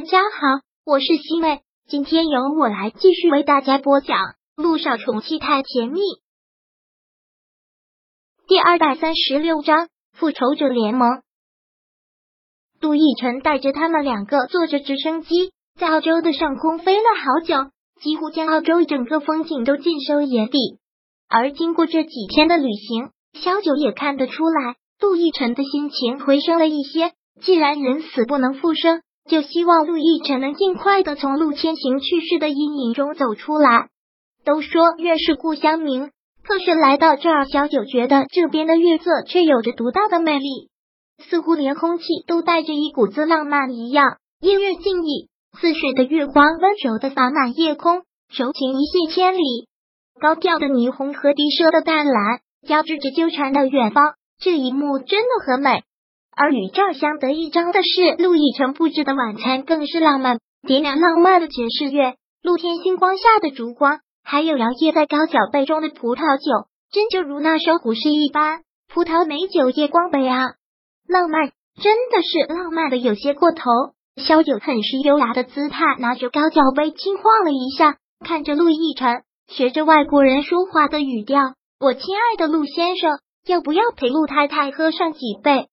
大家好，我是西妹，今天由我来继续为大家播讲《路上宠妻太甜蜜》第二百三十六章《复仇者联盟》。杜奕晨带着他们两个坐着直升机，在澳洲的上空飞了好久，几乎将澳洲整个风景都尽收眼底。而经过这几天的旅行，小九也看得出来，杜奕晨的心情回升了一些。既然人死不能复生。就希望陆亦辰能尽快的从陆千行去世的阴影中走出来。都说月是故乡明，可是来到这儿，小九觉得这边的月色却有着独到的魅力，似乎连空气都带着一股子浪漫一样。音乐静谧，似水的月光温柔的洒满夜空，柔情一泻千里。高调的霓虹和低奢的淡蓝交织着纠缠的远方，这一幕真的很美。而与这相得益彰的是，陆亦辰布置的晚餐更是浪漫，点亮浪漫的爵士乐，露天星光下的烛光，还有摇曳在高脚杯中的葡萄酒，真就如那首古诗一般。葡萄美酒夜光杯啊，浪漫，真的是浪漫的有些过头。萧九很是优雅的姿态，拿着高脚杯轻晃了一下，看着陆亦辰，学着外国人说话的语调：“我亲爱的陆先生，要不要陪陆太太喝上几杯？”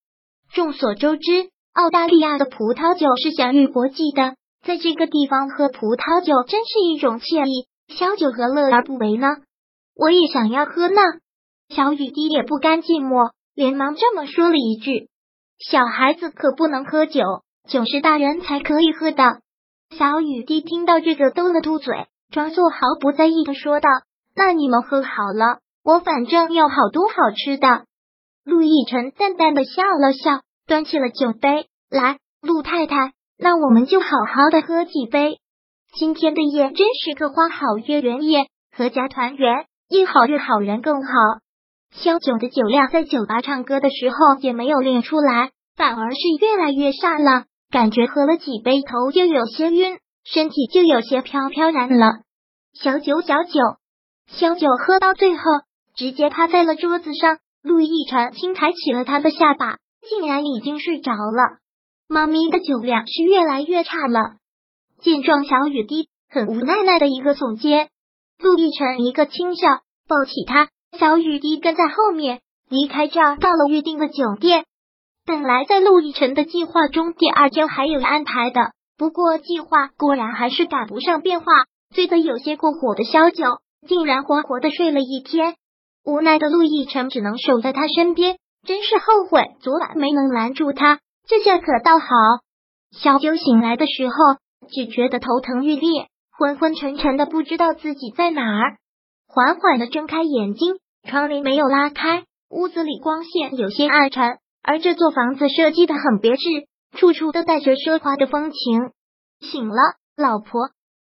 众所周知，澳大利亚的葡萄酒是享誉国际的，在这个地方喝葡萄酒真是一种惬意。小九何乐而不为呢？我也想要喝呢。小雨滴也不甘寂寞，连忙这么说了一句：“小孩子可不能喝酒，酒是大人才可以喝的。”小雨滴听到这个，嘟了嘟嘴，装作毫不在意的说道：“那你们喝好了，我反正有好多好吃的。”陆亦辰淡淡的笑了笑，端起了酒杯来。陆太太，那我们就好好的喝几杯。今天的夜真是个花好月圆夜，阖家团圆，夜好日好人更好。萧九的酒量在酒吧唱歌的时候也没有练出来，反而是越来越差了，感觉喝了几杯头就有些晕，身体就有些飘飘然了。小酒小酒，萧九喝到最后，直接趴在了桌子上。陆亦辰轻抬起了他的下巴，竟然已经睡着了。猫咪的酒量是越来越差了。见状，小雨滴很无奈奈的一个耸肩，陆亦辰一个轻笑，抱起他。小雨滴跟在后面离开这儿，到了预定的酒店。本来在陆亦辰的计划中，第二天还有安排的，不过计划果然还是赶不上变化。醉得有些过火的萧九，竟然活活的睡了一天。无奈的陆亦辰只能守在他身边，真是后悔昨晚没能拦住他，这下可倒好。小九醒来的时候，只觉得头疼欲裂，昏昏沉沉的，不知道自己在哪儿。缓缓的睁开眼睛，窗帘没有拉开，屋子里光线有些暗沉，而这座房子设计的很别致，处处都带着奢华的风情。醒了，老婆，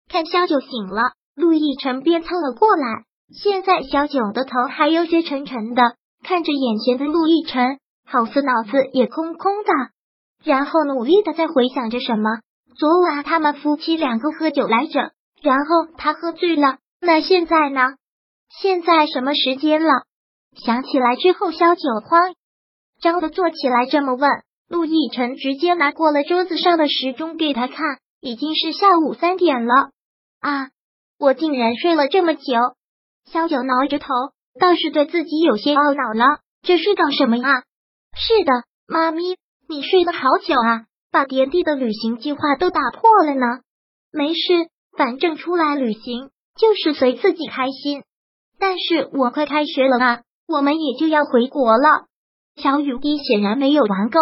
看萧九醒了，陆亦辰便凑了过来。现在小九的头还有些沉沉的，看着眼前的陆亦辰，好似脑子也空空的，然后努力的在回想着什么。昨晚他们夫妻两个喝酒来着，然后他喝醉了。那现在呢？现在什么时间了？想起来之后，小九慌张的坐起来，这么问。陆亦辰直接拿过了桌子上的时钟给他看，已经是下午三点了。啊，我竟然睡了这么久。萧九挠着头，倒是对自己有些懊恼了。这是搞什么啊？是的，妈咪，你睡得好久啊，把爹地的旅行计划都打破了呢。没事，反正出来旅行就是随自己开心。但是我快开学了啊，我们也就要回国了。小雨滴显然没有玩够，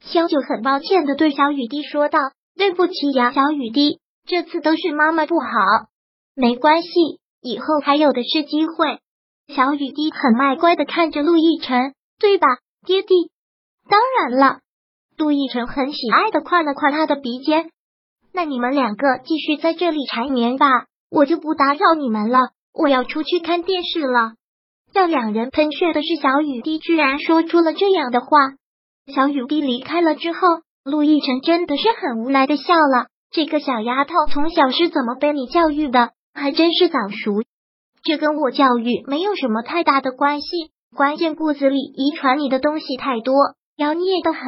萧九很抱歉的对小雨滴说道：“对不起呀，小雨滴，这次都是妈妈不好，没关系。”以后还有的是机会。小雨滴很卖乖的看着陆亦辰，对吧，爹地？当然了。陆亦辰很喜爱的夸了夸他的鼻尖。那你们两个继续在这里缠绵吧，我就不打扰你们了。我要出去看电视了。让两人喷血的是小雨滴居然说出了这样的话。小雨滴离开了之后，陆亦辰真的是很无奈的笑了。这个小丫头从小是怎么被你教育的？还真是早熟，这跟我教育没有什么太大的关系。关键骨子里遗传你的东西太多，妖孽的很。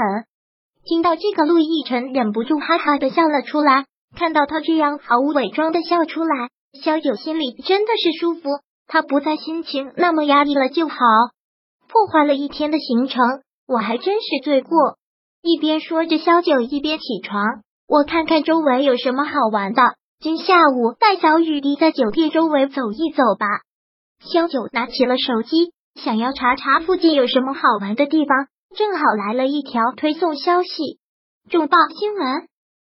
听到这个，陆亦辰忍不住哈哈的笑了出来。看到他这样毫无伪装的笑出来，萧九心里真的是舒服。他不再心情那么压抑了就好。破坏了一天的行程，我还真是罪过。一边说着，萧九一边起床。我看看周围有什么好玩的。今下午带小雨滴在酒店周围走一走吧。萧九拿起了手机，想要查查附近有什么好玩的地方。正好来了一条推送消息：重磅新闻，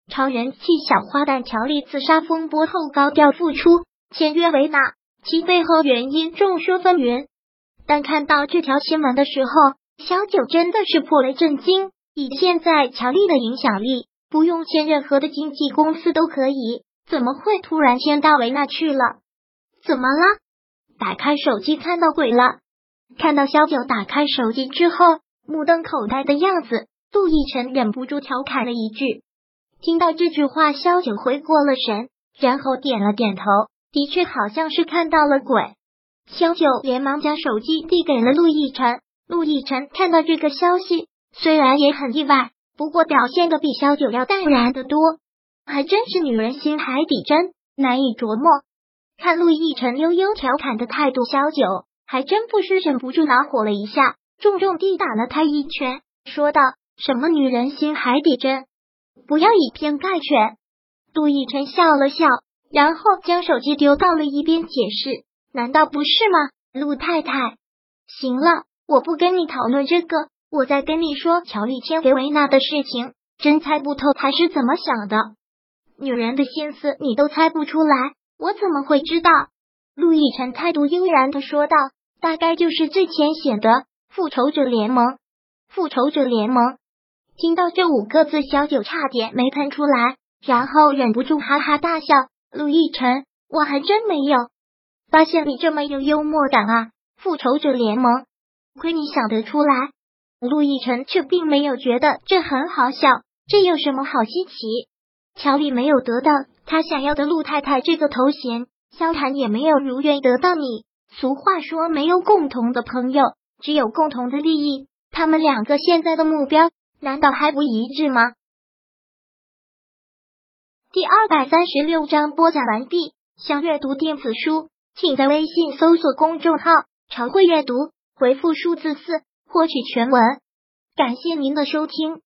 超人气小花旦乔丽自杀风波后高调复出，签约维纳，其背后原因众说纷纭。但看到这条新闻的时候，小九真的是颇为震惊。以现在乔丽的影响力，不用签任何的经纪公司都可以，怎么会突然先到维纳去了？怎么了？打开手机看到鬼了？看到萧九打开手机之后。目瞪口呆的样子，杜奕晨忍不住调侃了一句。听到这句话，萧九回过了神，然后点了点头，的确好像是看到了鬼。萧九连忙将手机递给了陆亦辰。陆亦辰看到这个消息，虽然也很意外，不过表现的比萧九要淡然的多。还真是女人心海底针，难以琢磨。看陆亦辰悠悠调侃的态度，萧九还真不是忍不住恼火了一下。重重地打了他一拳，说道：“什么女人心海底针？不要以偏概全。”杜奕晨笑了笑，然后将手机丢到了一边，解释：“难道不是吗，陆太太？行了，我不跟你讨论这个。我在跟你说乔丽签给维娜的事情，真猜不透他是怎么想的。女人的心思你都猜不出来，我怎么会知道？”陆亦辰态度悠然的说道：“大概就是最浅显的。”复仇者联盟，复仇者联盟。听到这五个字，小九差点没喷出来，然后忍不住哈哈大笑。陆亦辰，我还真没有发现你这么有幽默感啊！复仇者联盟，亏你想得出来。陆亦辰却并没有觉得这很好笑，这有什么好稀奇？乔丽没有得到他想要的陆太太这个头衔，萧谈也没有如愿得到你。俗话说，没有共同的朋友。只有共同的利益，他们两个现在的目标难道还不一致吗？第二百三十六章播讲完毕。想阅读电子书，请在微信搜索公众号“常会阅读”，回复数字四获取全文。感谢您的收听。